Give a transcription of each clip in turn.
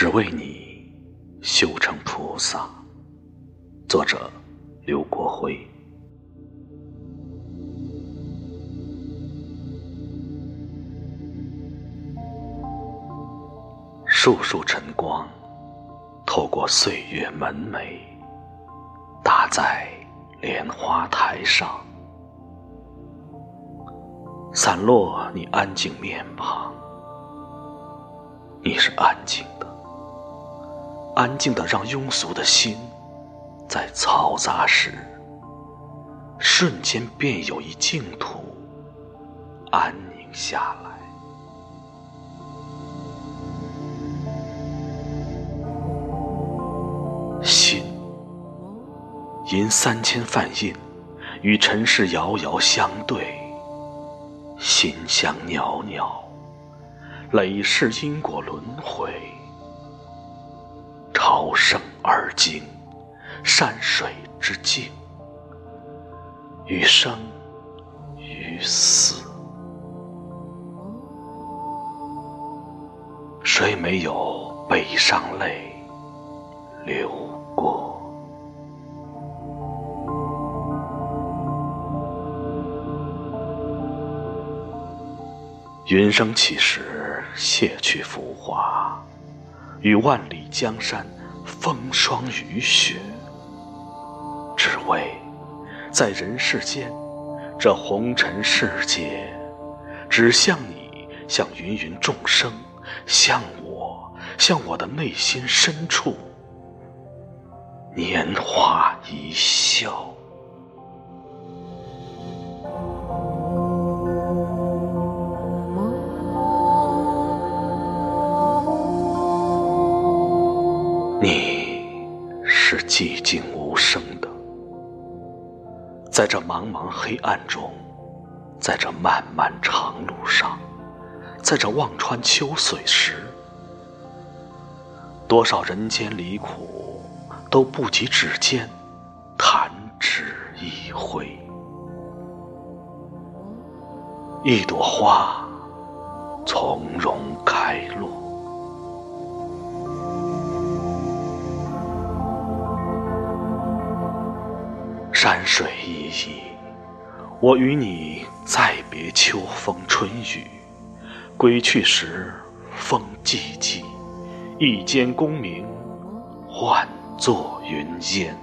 只为你修成菩萨。作者：刘国辉。束束晨光，透过岁月门楣，打在莲花台上，散落你安静面庞。你是安静的，安静的，让庸俗的心在嘈杂时，瞬间便有一净土安宁下来。心，吟三千梵印，与尘世遥遥相对，心香袅袅，累世因果轮回，朝圣而经山水之境，于生于死，谁没有悲伤泪流？过，云生起时，卸去浮华，与万里江山风霜雨雪，只为在人世间这红尘世界，只向你，向芸芸众生，向我，向我的内心深处。年华一寂静无声的，在这茫茫黑暗中，在这漫漫长路上，在这望穿秋水时，多少人间离苦。都不及指尖弹指一挥，一朵花从容开落，山水依依，我与你再别秋风春雨，归去时风寂寂，一间功名换。作云烟，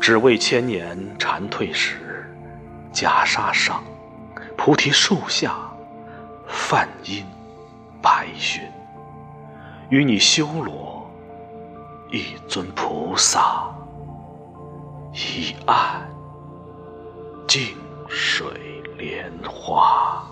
只为千年蝉蜕时，袈裟上，菩提树下，梵音白云，与你修罗一尊菩萨，一岸静水莲花。